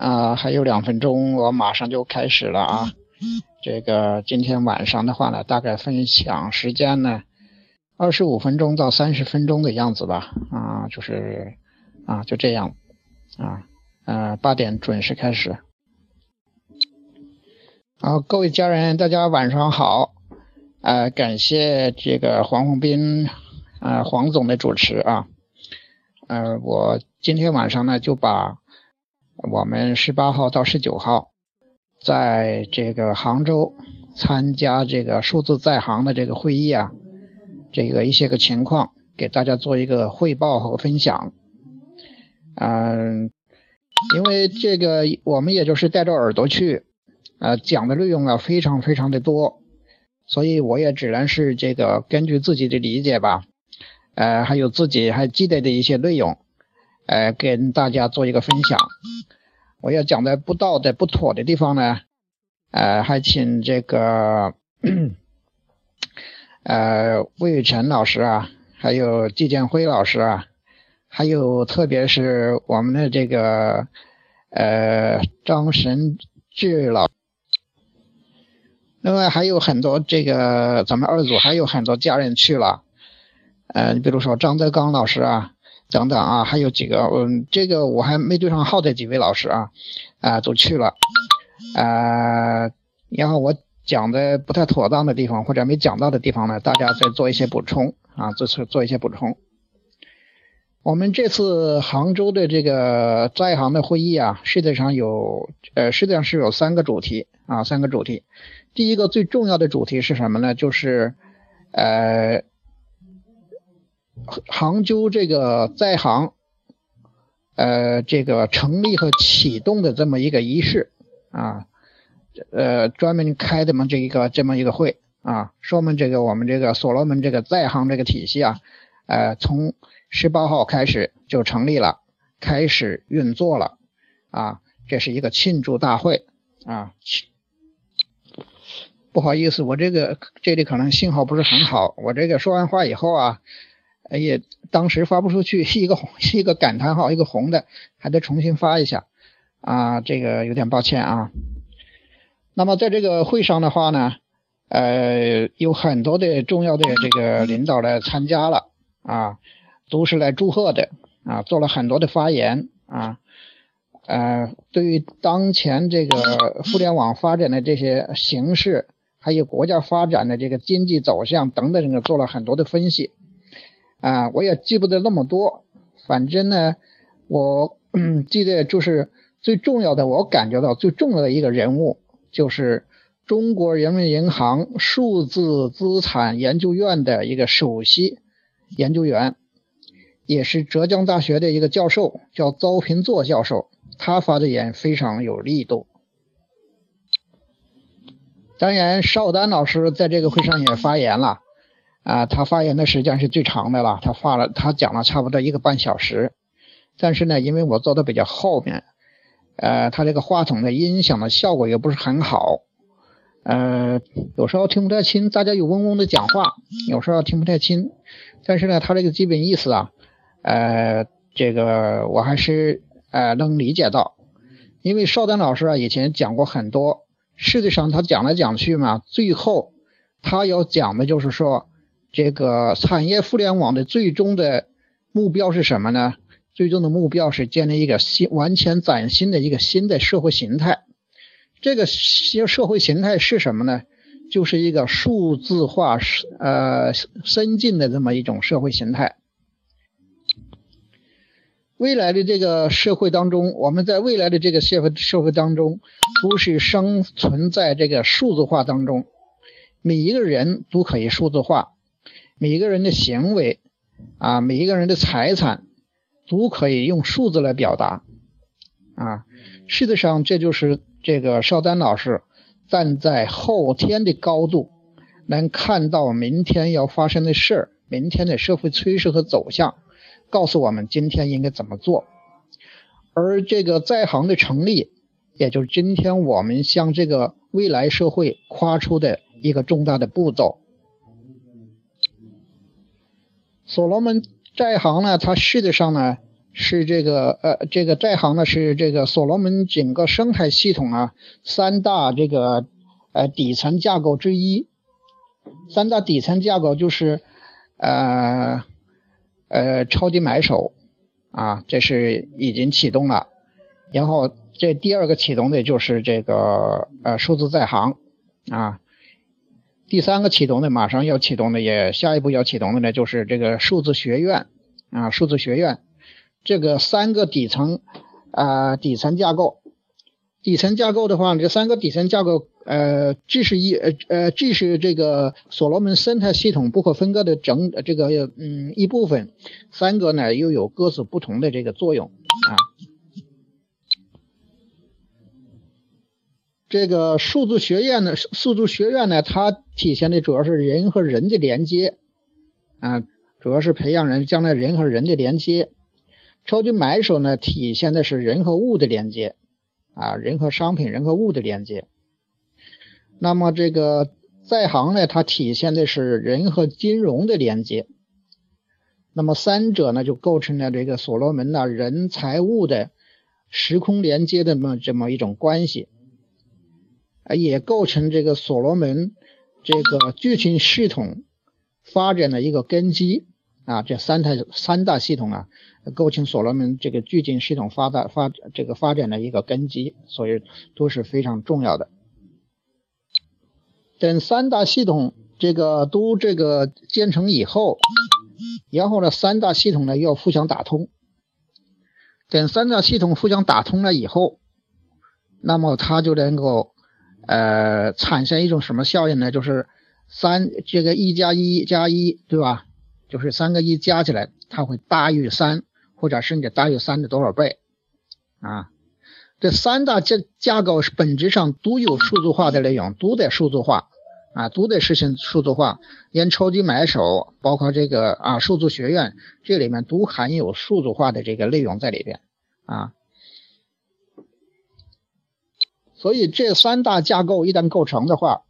啊，还有两分钟，我马上就开始了啊。这个今天晚上的话呢，大概分享时间呢，二十五分钟到三十分钟的样子吧。啊，就是啊，就这样啊，呃，八点准时开始。好，各位家人，大家晚上好。呃，感谢这个黄宏斌啊，黄总的主持啊。呃，我今天晚上呢，就把。我们十八号到十九号，在这个杭州参加这个数字在行的这个会议啊，这个一些个情况给大家做一个汇报和分享。嗯，因为这个我们也就是带着耳朵去，呃，讲的内容啊非常非常的多，所以我也只能是这个根据自己的理解吧，呃，还有自己还记得的一些内容，呃，跟大家做一个分享。我要讲的不到的、不妥的地方呢，呃，还请这个呃魏雨辰老师啊，还有季建辉老师啊，还有特别是我们的这个呃张神志老，另外还有很多这个咱们二组还有很多家人去了，呃，你比如说张德刚老师啊。等等啊，还有几个，嗯，这个我还没对上号的几位老师啊，啊，都去了，啊，然后我讲的不太妥当的地方或者没讲到的地方呢，大家再做一些补充啊，这次做一些补充。我们这次杭州的这个在行的会议啊，实际上有，呃，实际上是有三个主题啊，三个主题。第一个最重要的主题是什么呢？就是，呃。杭州这个在杭，呃，这个成立和启动的这么一个仪式啊，呃，专门开的么这一个这么一个会啊，说明这个我们这个所罗门这个在杭这个体系啊，呃，从十八号开始就成立了，开始运作了啊，这是一个庆祝大会啊。不好意思，我这个这里可能信号不是很好，我这个说完话以后啊。哎呀，当时发不出去，是一个红，是一个感叹号，一个红的，还得重新发一下啊，这个有点抱歉啊。那么在这个会上的话呢，呃，有很多的重要的这个领导来参加了啊，都是来祝贺的啊，做了很多的发言啊，呃，对于当前这个互联网发展的这些形势，还有国家发展的这个经济走向等等，这个做了很多的分析。啊，我也记不得那么多，反正呢，我 记得就是最重要的，我感觉到最重要的一个人物就是中国人民银行数字资产研究院的一个首席研究员，也是浙江大学的一个教授，叫邹平作教授，他发的言非常有力度。当然，邵丹老师在这个会上也发言了。啊，他发言的时间是最长的了，他发了，他讲了差不多一个半小时。但是呢，因为我坐的比较后面，呃，他这个话筒的音响的效果也不是很好，呃，有时候听不太清，大家有嗡嗡的讲话，有时候听不太清。但是呢，他这个基本意思啊，呃，这个我还是呃能理解到，因为邵丹老师啊以前讲过很多，实际上他讲来讲去嘛，最后他要讲的就是说。这个产业互联网的最终的目标是什么呢？最终的目标是建立一个新、完全崭新的一个新的社会形态。这个新社会形态是什么呢？就是一个数字化、呃，深进的这么一种社会形态。未来的这个社会当中，我们在未来的这个社会社会当中，都是生存在这个数字化当中，每一个人都可以数字化。每一个人的行为啊，每一个人的财产都可以用数字来表达啊。事实上，这就是这个邵丹老师站在后天的高度，能看到明天要发生的事儿，明天的社会趋势和走向，告诉我们今天应该怎么做。而这个在行的成立，也就是今天我们向这个未来社会跨出的一个重大的步骤。所罗门在行呢，它实际上呢，是这个呃，这个在行呢是这个所罗门整个生态系统啊三大这个呃底层架构之一。三大底层架构就是呃呃超级买手啊，这是已经启动了。然后这第二个启动的就是这个呃数字在行啊。第三个启动的马上要启动的也下一步要启动的呢就是这个数字学院啊数字学院。这个三个底层啊，底层架构，底层架构的话，这三个底层架构，呃，既是一呃呃，既是这个所罗门生态系统不可分割的整这个嗯一部分，三个呢又有各自不同的这个作用啊。这个数字学院呢，数字学院呢，它体现的主要是人和人的连接啊，主要是培养人将来人和人的连接。超级买手呢，体现的是人和物的连接啊，人和商品、人和物的连接。那么这个在行呢，它体现的是人和金融的连接。那么三者呢，就构成了这个所罗门的人财物的时空连接的么这么一种关系，也构成这个所罗门这个剧情系统发展的一个根基啊，这三台三大系统啊。构成所罗门这个剧情系统发展发这个发展的一个根基，所以都是非常重要的。等三大系统这个都这个建成以后，然后呢，三大系统呢要互相打通。等三大系统互相打通了以后，那么它就能够呃产生一种什么效应呢？就是三这个一加一加一，对吧？就是三个一加起来，它会大于三。或者甚至大于三的多少倍啊？这三大架架构是本质上都有数字化的内容，都得数字化啊，都得实行数字化。连超级买手，包括这个啊数字学院，这里面都含有数字化的这个内容在里边啊。所以这三大架构一旦构成的话，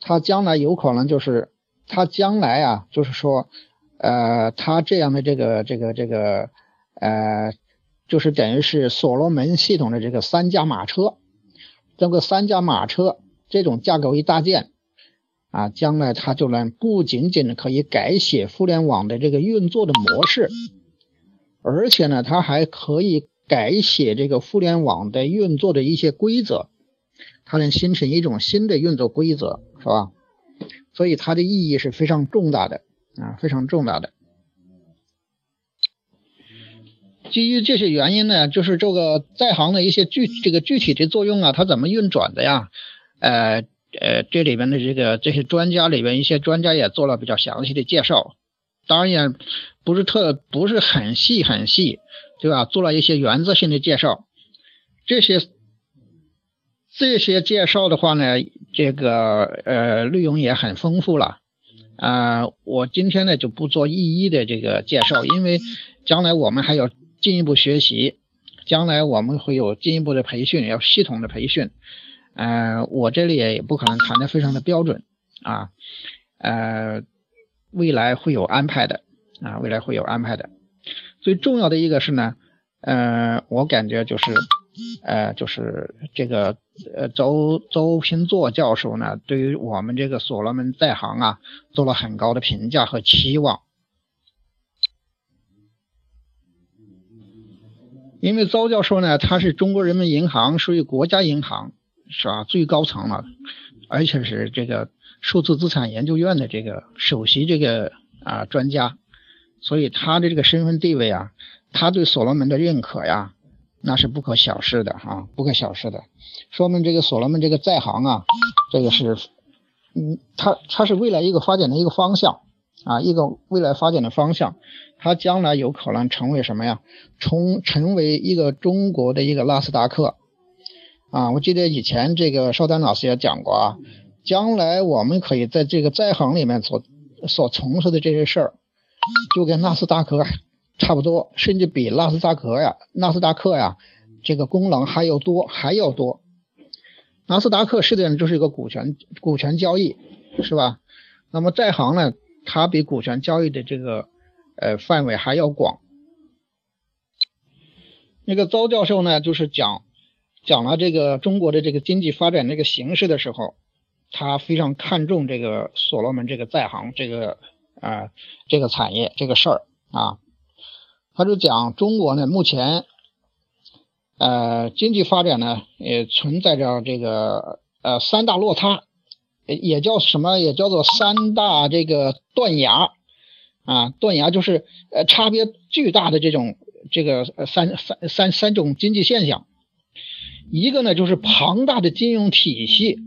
它将来有可能就是它将来啊，就是说呃，它这样的这个这个这个。呃，就是等于是所罗门系统的这个三驾马车，这个三驾马车这种架构一搭建啊，将来它就能不仅仅可以改写互联网的这个运作的模式，而且呢，它还可以改写这个互联网的运作的一些规则，它能形成一种新的运作规则，是吧？所以它的意义是非常重大的啊，非常重大的。基于这些原因呢，就是这个在行的一些具这个具体的作用啊，它怎么运转的呀？呃呃，这里边的这个这些专家里边一些专家也做了比较详细的介绍，当然也不是特不是很细很细，对吧？做了一些原则性的介绍，这些这些介绍的话呢，这个呃内容也很丰富了啊。我今天呢就不做一一的这个介绍，因为将来我们还要。进一步学习，将来我们会有进一步的培训，要系统的培训。呃，我这里也不可能谈的非常的标准啊，呃，未来会有安排的啊，未来会有安排的。最重要的一个是呢，呃，我感觉就是，呃，就是这个呃周周平作教授呢，对于我们这个所罗门在行啊，做了很高的评价和期望。因为邹教授呢，他是中国人民银行属于国家银行，是吧？最高层了，而且是这个数字资产研究院的这个首席这个啊专家，所以他的这个身份地位啊，他对所罗门的认可呀，那是不可小视的啊，不可小视的。说明这个所罗门这个在行啊，这个是，嗯，他他是未来一个发展的一个方向啊，一个未来发展的方向。它将来有可能成为什么呀？从成为一个中国的一个纳斯达克啊！我记得以前这个邵丹老师也讲过啊，将来我们可以在这个在行里面所所从事的这些事儿，就跟纳斯达克差不多，甚至比纳斯达克呀、纳斯达克呀这个功能还要多，还要多。纳斯达克实际上就是一个股权股权交易，是吧？那么在行呢，它比股权交易的这个。呃，范围还要广。那个邹教授呢，就是讲讲了这个中国的这个经济发展这个形势的时候，他非常看重这个所罗门这个在行这个啊这个产业这个事儿啊，他就讲中国呢目前呃经济发展呢也存在着这个呃三大落差，也叫什么也叫做三大这个断崖啊断崖就是呃差别巨大的这种。这个三三三三种经济现象，一个呢就是庞大的金融体系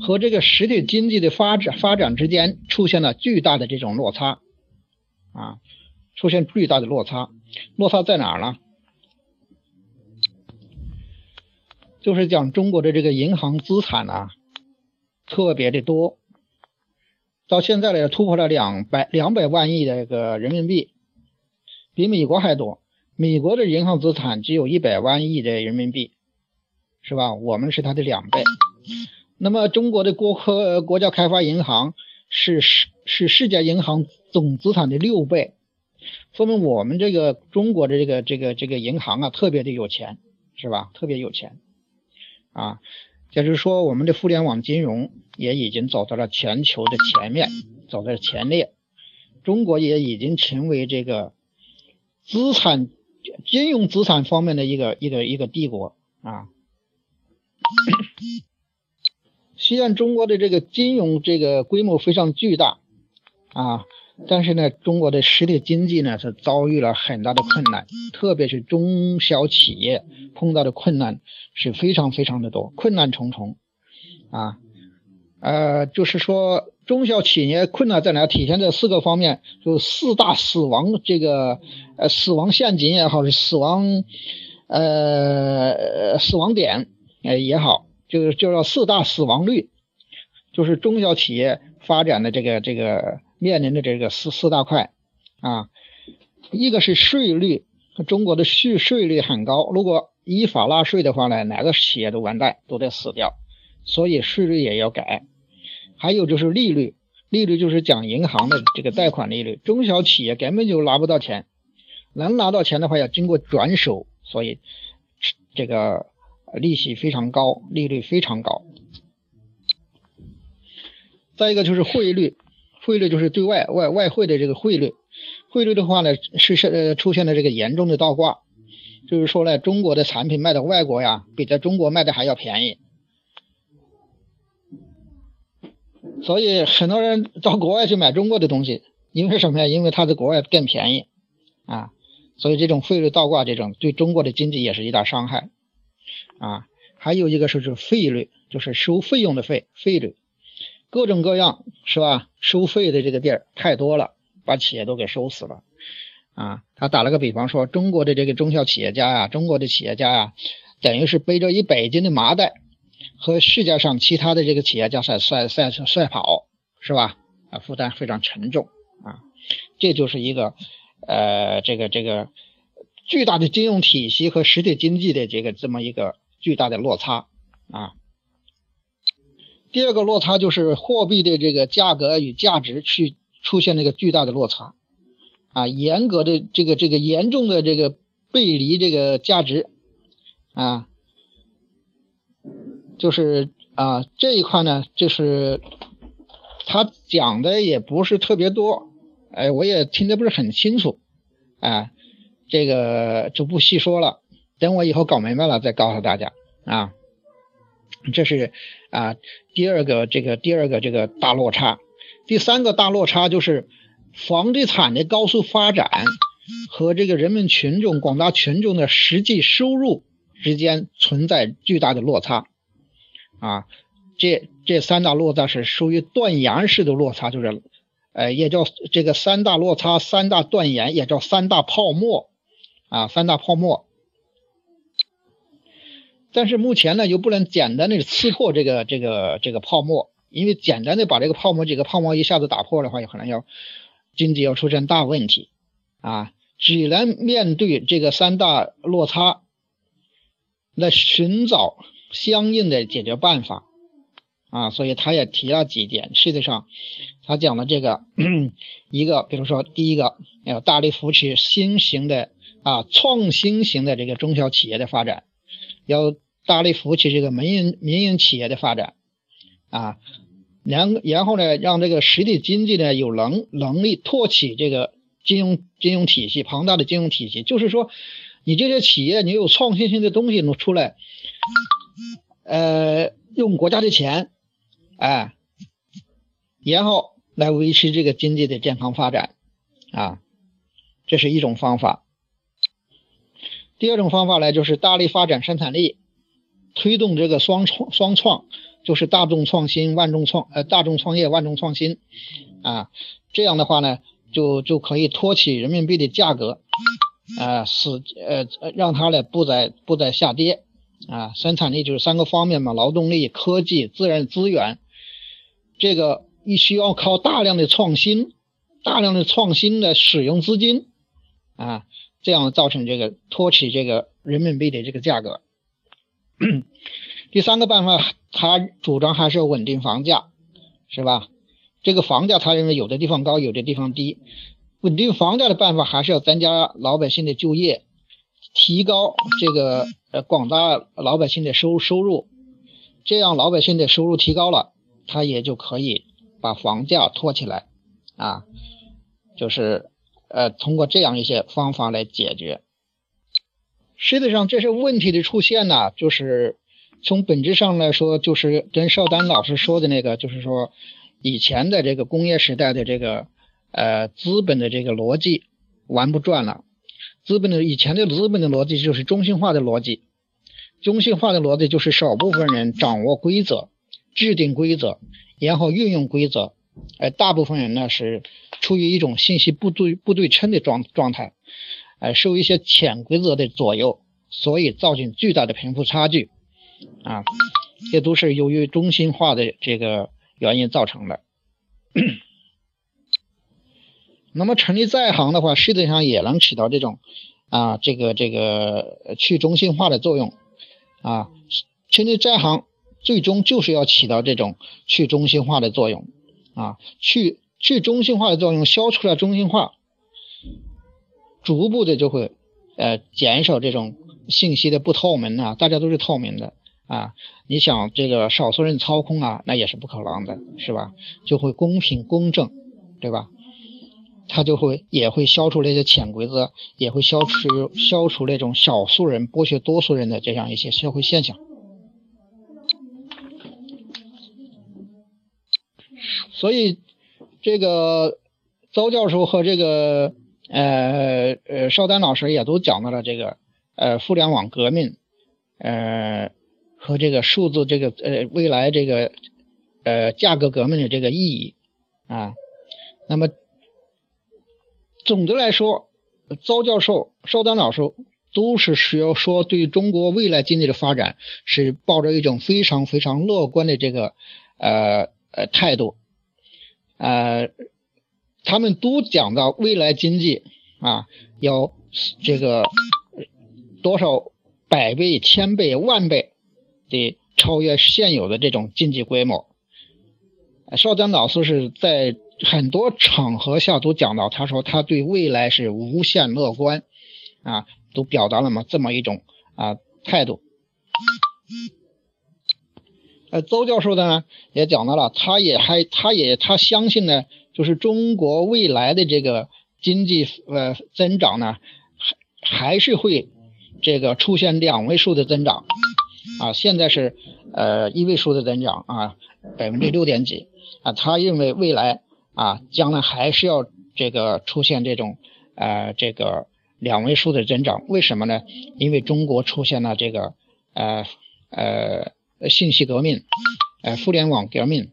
和这个实体经济的发展发展之间出现了巨大的这种落差啊，出现巨大的落差，落差在哪儿呢？就是讲中国的这个银行资产啊，特别的多，到现在呢突破了两百两百万亿的这个人民币，比美国还多。美国的银行资产只有一百万亿的人民币，是吧？我们是它的两倍。那么中国的国科国家开发银行是是是世界银行总资产的六倍，说明我们这个中国的这个这个这个银行啊特别的有钱，是吧？特别有钱啊，就是说我们的互联网金融也已经走到了全球的前面，走在前列。中国也已经成为这个资产。金融资产方面的一个一个一个帝国啊，虽然中国的这个金融这个规模非常巨大啊，但是呢，中国的实体经济呢是遭遇了很大的困难，特别是中小企业碰到的困难是非常非常的多，困难重重啊，呃，就是说。中小企业困难在哪？体现在四个方面，就四大死亡这个呃死亡陷阱也好，是死亡呃死亡点呃也好，就是就叫四大死亡率，就是中小企业发展的这个这个面临的这个四四大块啊，一个是税率，中国的税税率很高，如果依法纳税的话呢，哪个企业都完蛋，都得死掉，所以税率也要改。还有就是利率，利率就是讲银行的这个贷款利率，中小企业根本就拿不到钱，能拿到钱的话要经过转手，所以这个利息非常高，利率非常高。再一个就是汇率，汇率就是对外外外汇的这个汇率，汇率的话呢是是呃出现了这个严重的倒挂，就是说呢中国的产品卖到外国呀，比在中国卖的还要便宜。所以很多人到国外去买中国的东西，因为什么呀？因为它在国外更便宜啊。所以这种汇率倒挂，这种对中国的经济也是一大伤害啊。还有一个是是费率，就是收费用的费费率，各种各样是吧？收费的这个地儿太多了，把企业都给收死了啊。他打了个比方说，中国的这个中小企业家呀，中国的企业家呀，等于是背着一百斤的麻袋。和世界上其他的这个企业家赛赛赛赛跑是吧？啊，负担非常沉重啊，这就是一个呃，这个这个巨大的金融体系和实体经济的这个这么一个巨大的落差啊。第二个落差就是货币的这个价格与价值去出现了一个巨大的落差啊，严格的这个这个严重的这个背离这个价值啊。就是啊，这一块呢，就是他讲的也不是特别多，哎，我也听得不是很清楚，啊，这个就不细说了，等我以后搞明白了再告诉大家啊。这是啊第二个这个第二个这个大落差，第三个大落差就是房地产的高速发展和这个人民群众广大群众的实际收入之间存在巨大的落差。啊，这这三大落差是属于断崖式的落差，就是，呃，也叫这个三大落差、三大断崖，也叫三大泡沫，啊，三大泡沫。但是目前呢，又不能简单的刺破这个这个这个泡沫，因为简单的把这个泡沫几个泡沫一下子打破的话，有可能要经济要出现大问题，啊，只能面对这个三大落差，来寻找。相应的解决办法啊，所以他也提了几点。实际上，他讲的这个 一个，比如说第一个要大力扶持新型的啊创新型的这个中小企业的发展，要大力扶持这个民营民营企业的发展啊，然然后呢，让这个实体经济呢有能能力托起这个金融金融体系庞大的金融体系，就是说，你这些企业你有创新性的东西能出来，呃，用国家的钱，哎，然后来维持这个经济的健康发展啊，这是一种方法。第二种方法呢，就是大力发展生产力。推动这个双创双创，就是大众创新、万众创呃大众创业、万众创新啊，这样的话呢，就就可以托起人民币的价格啊，使呃让它呢不再不再下跌啊。生产力就是三个方面嘛，劳动力、科技、自然资源，这个你需要靠大量的创新、大量的创新的使用资金啊，这样造成这个托起这个人民币的这个价格。第三个办法，他主张还是要稳定房价，是吧？这个房价他认为有的地方高，有的地方低。稳定房价的办法还是要增加老百姓的就业，提高这个呃广大老百姓的收收入，这样老百姓的收入提高了，他也就可以把房价托起来啊，就是呃通过这样一些方法来解决。实际上，这些问题的出现呢，就是从本质上来说，就是跟邵丹老师说的那个，就是说以前的这个工业时代的这个呃资本的这个逻辑玩不转了。资本的以前的资本的逻辑就是中心化的逻辑，中心化的逻辑就是少部分人掌握规则、制定规则，然后运用规则，而大部分人呢是处于一种信息不对不对称的状状态。呃，受一些潜规则的左右，所以造成巨大的贫富差距，啊，这都是由于中心化的这个原因造成的。那么成立在行的话，实际上也能起到这种啊，这个这个去中心化的作用啊。成立在行最终就是要起到这种去中心化的作用啊，去去中心化的作用，消除了中心化。逐步的就会，呃，减少这种信息的不透明啊，大家都是透明的啊。你想这个少数人操控啊，那也是不可能的，是吧？就会公平公正，对吧？他就会也会消除那些潜规则，也会消除消除那种少数人剥削多数人的这样一些社会现象。所以，这个邹教授和这个。呃呃，邵丹老师也都讲到了这个呃互联网革命，呃和这个数字这个呃未来这个呃价格革命的这个意义啊。那么总的来说，邹教授、邵丹老师都是需要说对中国未来经济的发展是抱着一种非常非常乐观的这个呃呃态度，呃。他们都讲到未来经济啊，要这个多少百倍、千倍、万倍的超越现有的这种经济规模。邵丹老师是在很多场合下都讲到，他说他对未来是无限乐观啊，都表达了嘛这么一种啊态度。呃，邹教授呢也讲到了，他也还他也他相信呢。就是中国未来的这个经济呃增长呢，还还是会这个出现两位数的增长啊，现在是呃一位数的增长啊，百分之六点几啊，他认为未来啊将来还是要这个出现这种呃这个两位数的增长，为什么呢？因为中国出现了这个呃呃信息革命，呃互联网革命，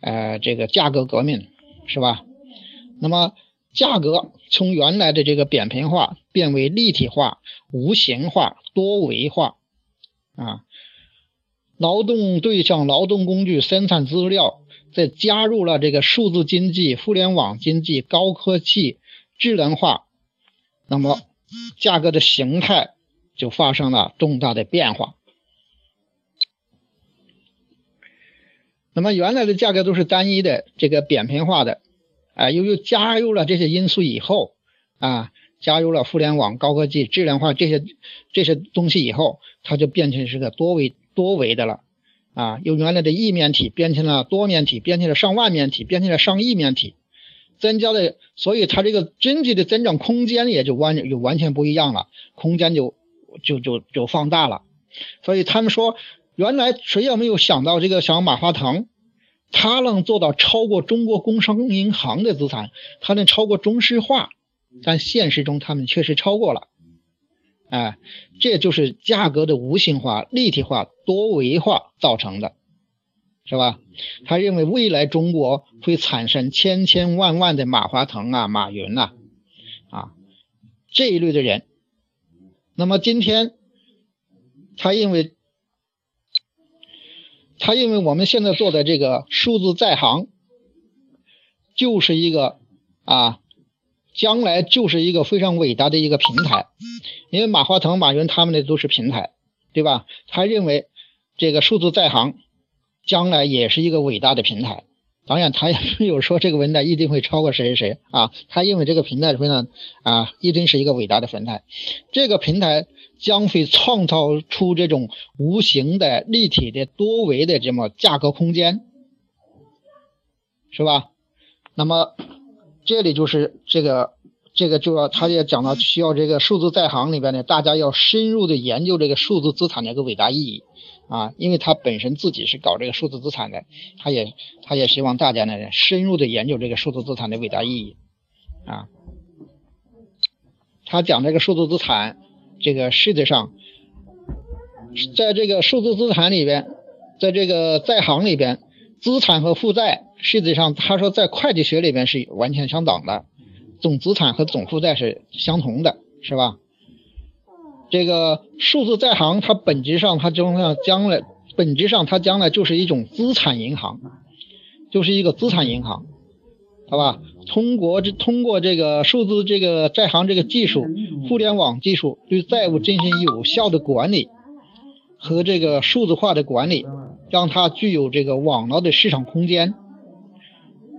呃这个价格革命。是吧？那么价格从原来的这个扁平化变为立体化、无形化、多维化啊。劳动对象、劳动工具、生产资料，再加入了这个数字经济、互联网经济、高科技、智能化，那么价格的形态就发生了重大的变化。那么原来的价格都是单一的，这个扁平化的，啊，由于加入了这些因素以后，啊，加入了互联网、高科技、智能化这些这些东西以后，它就变成是个多维多维的了啊，由原来的一面体变成了多面体，变成了上万面体，变成了上亿面体，增加的，所以它这个经济的增长空间也就完就完全不一样了，空间就就就就放大了。所以他们说，原来谁也没有想到这个像马化腾。他能做到超过中国工商银行的资产，他能超过中石化，但现实中他们确实超过了，哎，这就是价格的无形化、立体化、多维化造成的，是吧？他认为未来中国会产生千千万万的马化腾啊、马云呐，啊这一类的人，那么今天他认为。他认为我们现在做的这个数字在行，就是一个啊，将来就是一个非常伟大的一个平台。因为马化腾、马云他们的都是平台，对吧？他认为这个数字在行将来也是一个伟大的平台。当然，他也没有说这个平台一定会超过谁谁谁啊。他认为这个平台非常啊，一定是一个伟大的平台。这个平台。将会创造出这种无形的、立体的、多维的这么价格空间，是吧？那么这里就是这个这个就要他也讲到需要这个数字在行里边呢，大家要深入的研究这个数字资产的一个伟大意义啊，因为他本身自己是搞这个数字资产的，他也他也希望大家呢深入的研究这个数字资产的伟大意义啊。他讲这个数字资产。这个实际上，在这个数字资产里边，在这个在行里边，资产和负债实际上他说在会计学里边是完全相等的，总资产和总负债是相同的，是吧？这个数字在行它本质上它将来将来本质上它将来就是一种资产银行，就是一个资产银行。好吧，通过这通过这个数字这个在行这个技术，互联网技术对债务进行有效的管理和这个数字化的管理，让它具有这个网络的市场空间，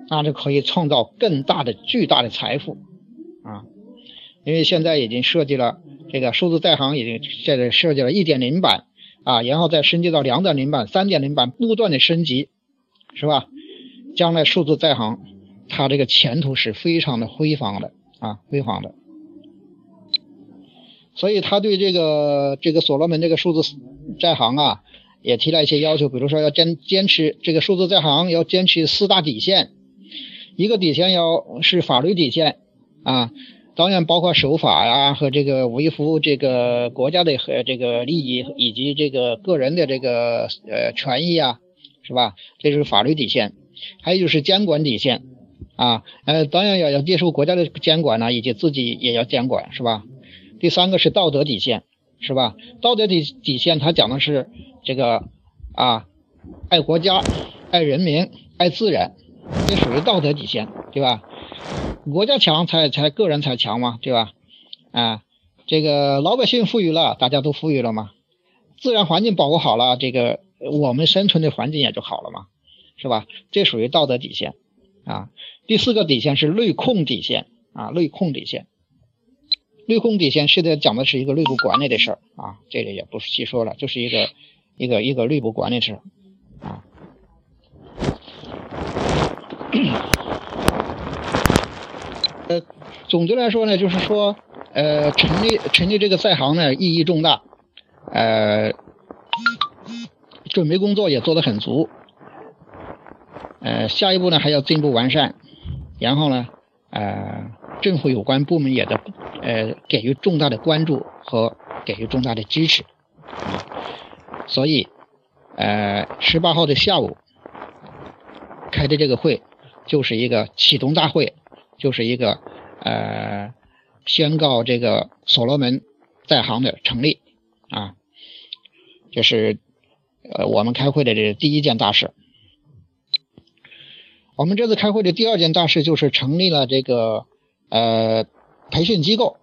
那就可以创造更大的巨大的财富啊！因为现在已经设计了这个数字在行已经现在设计了一点零版啊，然后再升级到两点零版、三点零版，不断的升级，是吧？将来数字在行。它这个前途是非常的辉煌的啊，辉煌的。所以他对这个这个所罗门这个数字在行啊，也提了一些要求，比如说要坚坚持这个数字在行要坚持四大底线，一个底线要是法律底线啊，当然包括守法呀和这个维护这个国家的和这个利益以及这个个人的这个呃权益啊，是吧？这是法律底线，还有就是监管底线。啊，呃，当然要要接受国家的监管呢，以及自己也要监管，是吧？第三个是道德底线，是吧？道德底底线，它讲的是这个啊，爱国家、爱人民、爱自然，这属于道德底线，对吧？国家强才才个人才强嘛，对吧？啊，这个老百姓富裕了，大家都富裕了嘛？自然环境保护好了，这个我们生存的环境也就好了嘛，是吧？这属于道德底线。啊，第四个底线是内控底线啊，内控底线，内控底线现在讲的是一个内部管理的事儿啊，这个也不细说了，就是一个一个一个内部管理事儿啊。呃，总的来说呢，就是说，呃，成立成立这个在行呢意义重大，呃，准备工作也做得很足。呃，下一步呢还要进一步完善，然后呢，呃，政府有关部门也得呃给予重大的关注和给予重大的支持，所以，呃，十八号的下午开的这个会就是一个启动大会，就是一个呃宣告这个所罗门在行的成立啊，这是呃我们开会的这第一件大事。我们这次开会的第二件大事就是成立了这个呃培训机构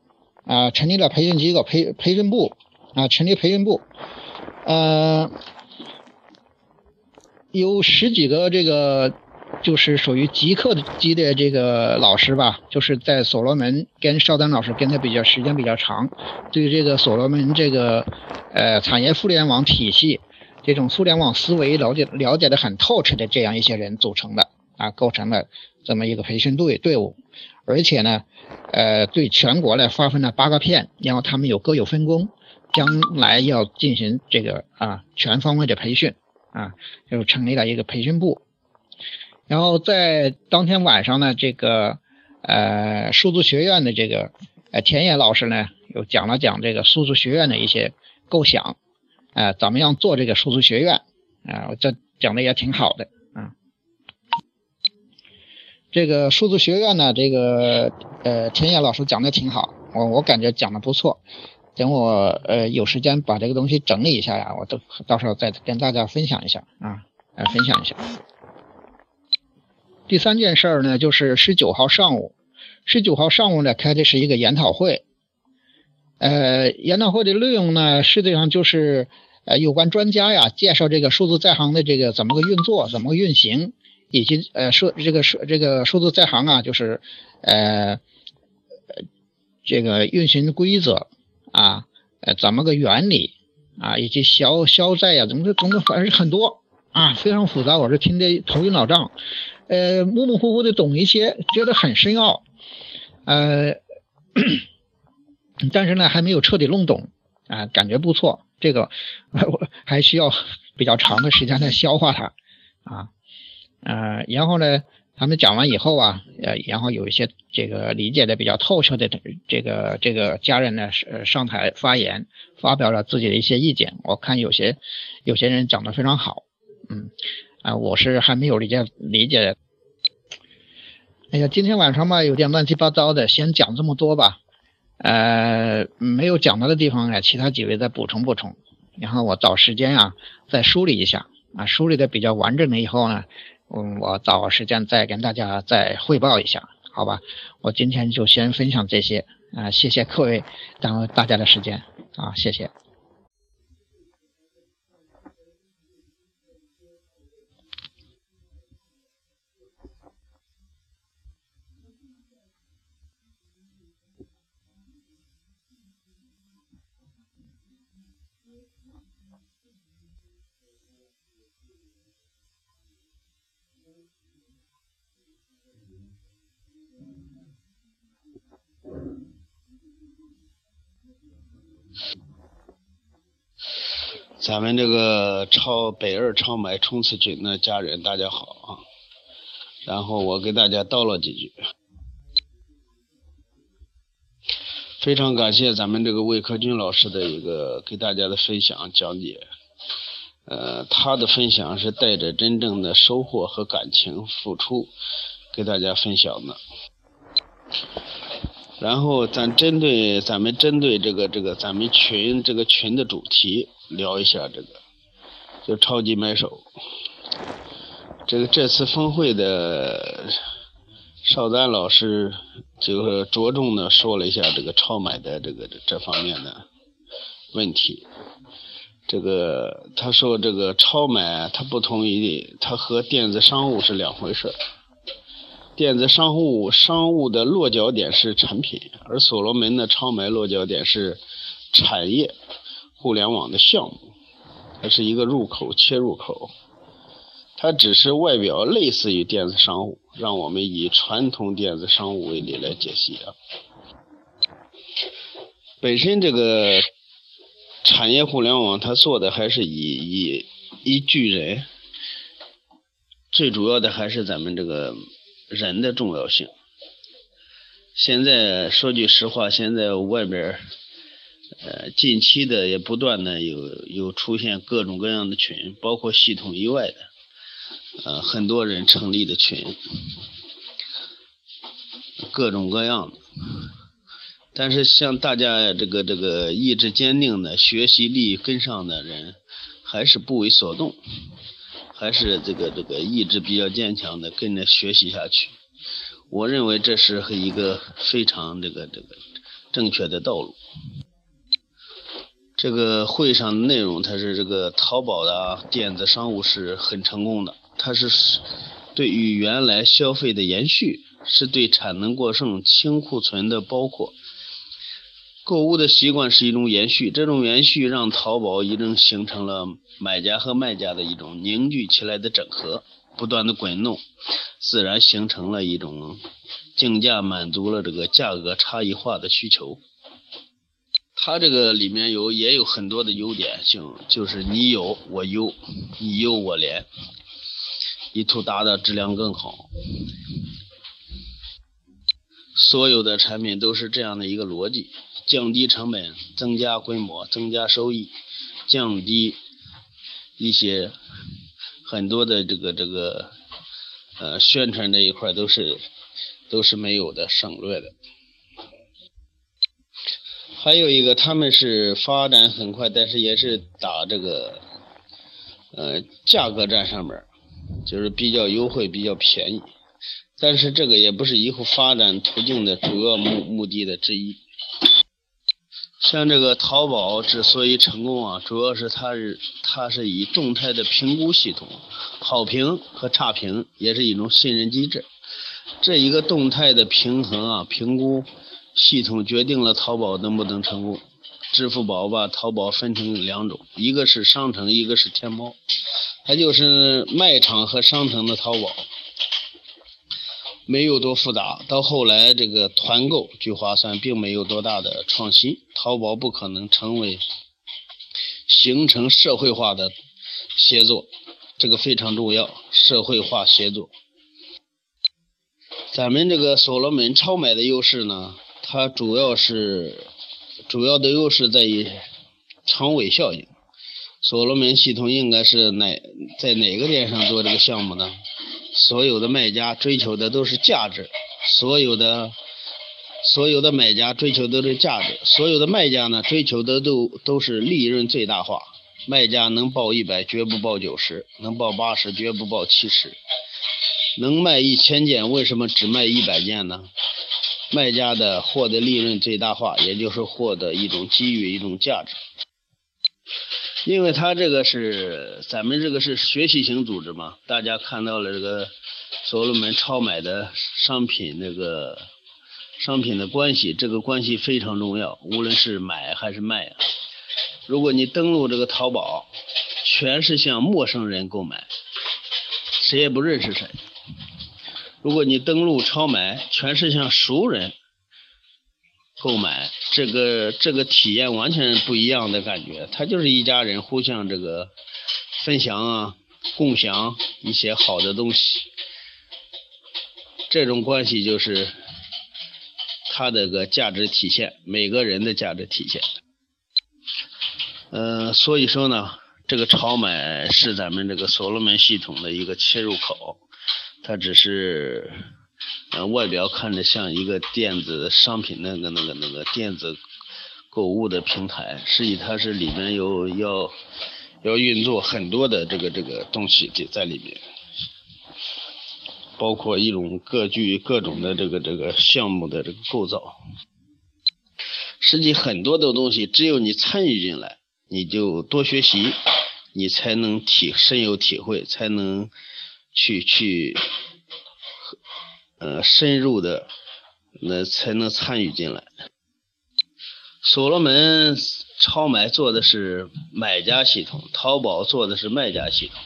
啊，成立了培训机构培培训部啊，成立培训部，呃，有十几个这个就是属于极客级的这个老师吧，就是在所罗门跟邵丹老师跟他比较时间比较长，对这个所罗门这个呃产业互联网体系这种互联网思维了解了解的很透彻的这样一些人组成的啊，构成了这么一个培训队队伍，而且呢，呃，对全国呢划分了八个片，然后他们有各有分工，将来要进行这个啊全方位的培训啊，就成立了一个培训部。然后在当天晚上呢，这个呃数字学院的这个呃田野老师呢，又讲了讲这个数字学院的一些构想，呃怎么样做这个数字学院啊，这讲的也挺好的啊。这个数字学院呢，这个呃田野老师讲的挺好，我我感觉讲的不错。等我呃有时间把这个东西整理一下呀，我都到时候再跟大家分享一下啊，来分享一下。第三件事呢，就是十九号上午，十九号上午呢开的是一个研讨会，呃，研讨会的内容呢，实际上就是呃有关专家呀介绍这个数字在行的这个怎么个运作，怎么个运行，以及呃数这个数这个数字在行啊，就是呃这个运行规则啊，呃怎么个原理啊，以及消消债呀，怎么怎么反正很多啊，非常复杂，我是听得头晕脑胀。呃，模模糊糊的懂一些，觉得很深奥，呃，但是呢，还没有彻底弄懂啊，感觉不错。这个 我还需要比较长的时间来消化它啊，呃，然后呢，他们讲完以后啊，呃，然后有一些这个理解的比较透彻的这个这个家人呢，是上台发言，发表了自己的一些意见。我看有些有些人讲的非常好，嗯。啊，我是还没有理解理解。哎呀，今天晚上吧，有点乱七八糟的，先讲这么多吧。呃，没有讲到的地方呢，其他几位再补充补充。然后我找时间啊，再梳理一下啊，梳理的比较完整了以后呢，嗯，我找时间再跟大家再汇报一下，好吧？我今天就先分享这些啊，谢谢各位耽误大家的时间啊，谢谢。咱们这个超北二超买冲刺群的家人，大家好啊！然后我给大家道了几句，非常感谢咱们这个魏克军老师的一个给大家的分享讲解，呃，他的分享是带着真正的收获和感情付出给大家分享的。然后咱针对咱们针对这个这个咱们群这个群的主题聊一下这个，就超级买手。这个这次峰会的邵丹老师就是着重的说了一下这个超买的这个这方面的问题。这个他说这个超买它不同于它和电子商务是两回事。电子商务商务的落脚点是产品，而所罗门的超买落脚点是产业互联网的项目，它是一个入口切入口，它只是外表类似于电子商务，让我们以传统电子商务为例来解析啊。本身这个产业互联网，它做的还是以以一巨人，最主要的还是咱们这个。人的重要性。现在说句实话，现在外边呃，近期的也不断的有有出现各种各样的群，包括系统以外的，呃，很多人成立的群，各种各样的。但是像大家这个这个意志坚定的学习力跟上的人，还是不为所动。还是这个这个意志比较坚强的，跟着学习下去。我认为这是一个非常这个这个正确的道路。这个会上内容，它是这个淘宝的电子商务是很成功的，它是对于原来消费的延续，是对产能过剩、清库存的包括。购物的习惯是一种延续，这种延续让淘宝已经形成了买家和卖家的一种凝聚起来的整合，不断的滚动，自然形成了一种竞价，满足了这个价格差异化的需求。它这个里面有也有很多的优点性，就是你有我优，你优我廉，以图达到质量更好。所有的产品都是这样的一个逻辑。降低成本，增加规模，增加收益，降低一些很多的这个这个呃宣传这一块都是都是没有的，省略的。还有一个，他们是发展很快，但是也是打这个呃价格战上面，就是比较优惠，比较便宜。但是这个也不是以后发展途径的主要目目的的之一。像这个淘宝之所以成功啊，主要是它是它是以动态的评估系统，好评和差评也是一种信任机制。这一个动态的平衡啊，评估系统决定了淘宝能不能成功。支付宝把淘宝分成两种，一个是商城，一个是天猫，它就是卖场和商城的淘宝。没有多复杂，到后来这个团购聚划算并没有多大的创新。淘宝不可能成为形成社会化的协作，这个非常重要。社会化协作，咱们这个所罗门超买的优势呢，它主要是主要的优势在于长尾效应。所罗门系统应该是哪在哪个点上做这个项目呢？所有的卖家追求的都是价值，所有的所有的买家追求的都是价值，所有的卖家呢追求的都都是利润最大化。卖家能报一百，绝不报九十；能报八十，绝不报七十。能卖一千件，为什么只卖一百件呢？卖家的获得利润最大化，也就是获得一种机遇，一种价值。因为他这个是咱们这个是学习型组织嘛，大家看到了这个所罗门超买的商品那个商品的关系，这个关系非常重要，无论是买还是卖。如果你登录这个淘宝，全是向陌生人购买，谁也不认识谁；如果你登录超买，全是向熟人。购买这个这个体验完全不一样的感觉，他就是一家人互相这个分享啊，共享一些好的东西，这种关系就是他的个价值体现，每个人的价值体现。嗯，所以说呢，这个超买是咱们这个所罗门系统的一个切入口，它只是。呃，外表看着像一个电子商品那个那个那个电子购物的平台，实际它是里面有要要运作很多的这个这个东西在在里面，包括一种各具各种的这个这个项目的这个构造。实际很多的东西，只有你参与进来，你就多学习，你才能体深有体会，才能去去。呃，深入的那才能参与进来。所罗门超买做的是买家系统，淘宝做的是卖家系统。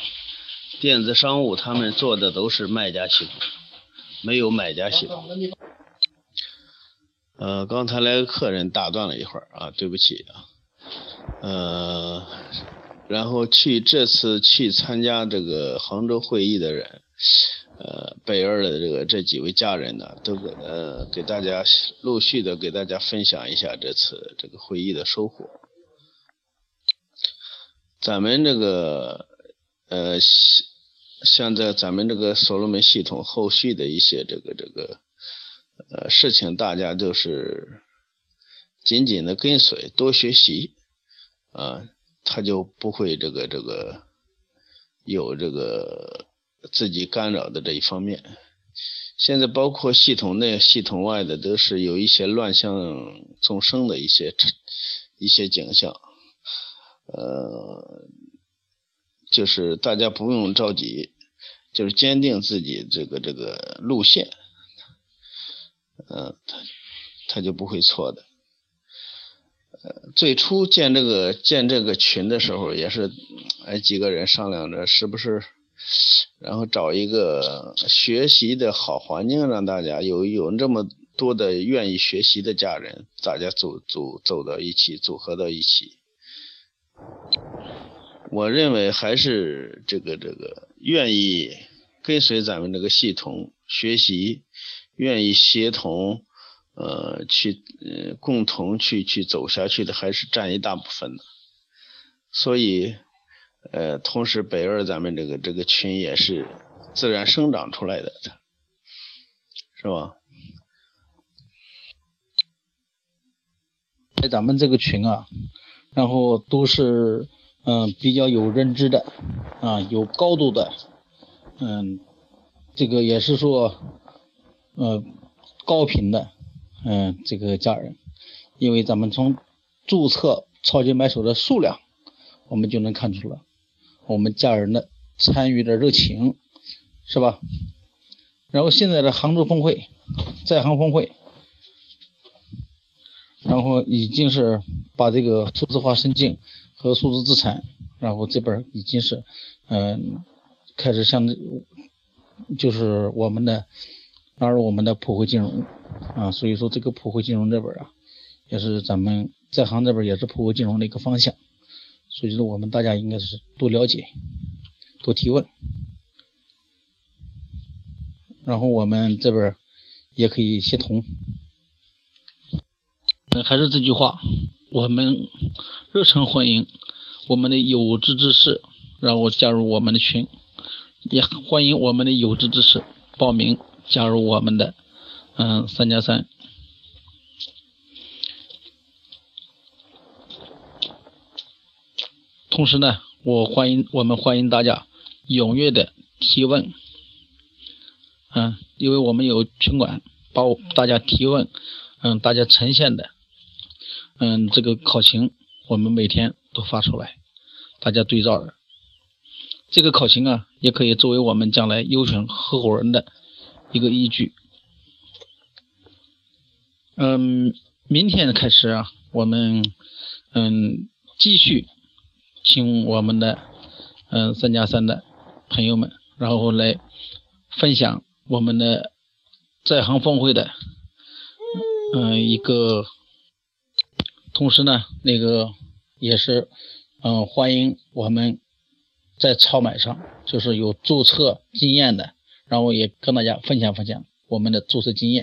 电子商务他们做的都是卖家系统，没有买家系统。呃，刚才来个客人打断了一会儿啊，对不起啊。呃，然后去这次去参加这个杭州会议的人。呃，北二的这个这几位家人呢，都给呃给大家陆续的给大家分享一下这次这个会议的收获。咱们这个呃，现在咱们这个所罗门系统后续的一些这个这个呃事情，大家就是紧紧的跟随，多学习啊，他就不会这个这个有这个。自己干扰的这一方面，现在包括系统内、系统外的，都是有一些乱象丛生的一些一些景象。呃，就是大家不用着急，就是坚定自己这个这个路线，嗯，他他就不会错的。最初建这个建这个群的时候，也是哎几个人商量着是不是，然后找一个学习的好环境，让大家有有这么多的愿意学习的家人，大家组组走到一起，组合到一起。我认为还是这个这个愿意跟随咱们这个系统学习，愿意协同。呃，去呃，共同去去走下去的还是占一大部分的，所以呃，同时北二咱们这个这个群也是自然生长出来的，是吧？在咱们这个群啊，然后都是嗯比较有认知的啊，有高度的，嗯，这个也是说呃高频的。嗯，这个家人，因为咱们从注册超级买手的数量，我们就能看出了我们家人的参与的热情，是吧？然后现在的杭州峰会，在杭峰会，然后已经是把这个数字化申请和数字资产，然后这边已经是嗯开始向就是我们的纳入我们的普惠金融。啊，所以说这个普惠金融这边啊，也是咱们在行这边也是普惠金融的一个方向，所以说我们大家应该是多了解，多提问，然后我们这边也可以协同。嗯，还是这句话，我们热诚欢迎我们的有志之士，然后加入我们的群，也欢迎我们的有志之士报名加入我们的。嗯，三加三。同时呢，我欢迎我们欢迎大家踊跃的提问。嗯，因为我们有群管，把我大家提问，嗯，大家呈现的，嗯，这个考勤，我们每天都发出来，大家对照着。这个考勤啊，也可以作为我们将来优选合伙人的一个依据。嗯，明天开始啊，我们嗯继续请我们的嗯三加三的朋友们，然后来分享我们的在行峰会的嗯一个，同时呢，那个也是嗯欢迎我们在超买上就是有注册经验的，然后也跟大家分享分享我们的注册经验。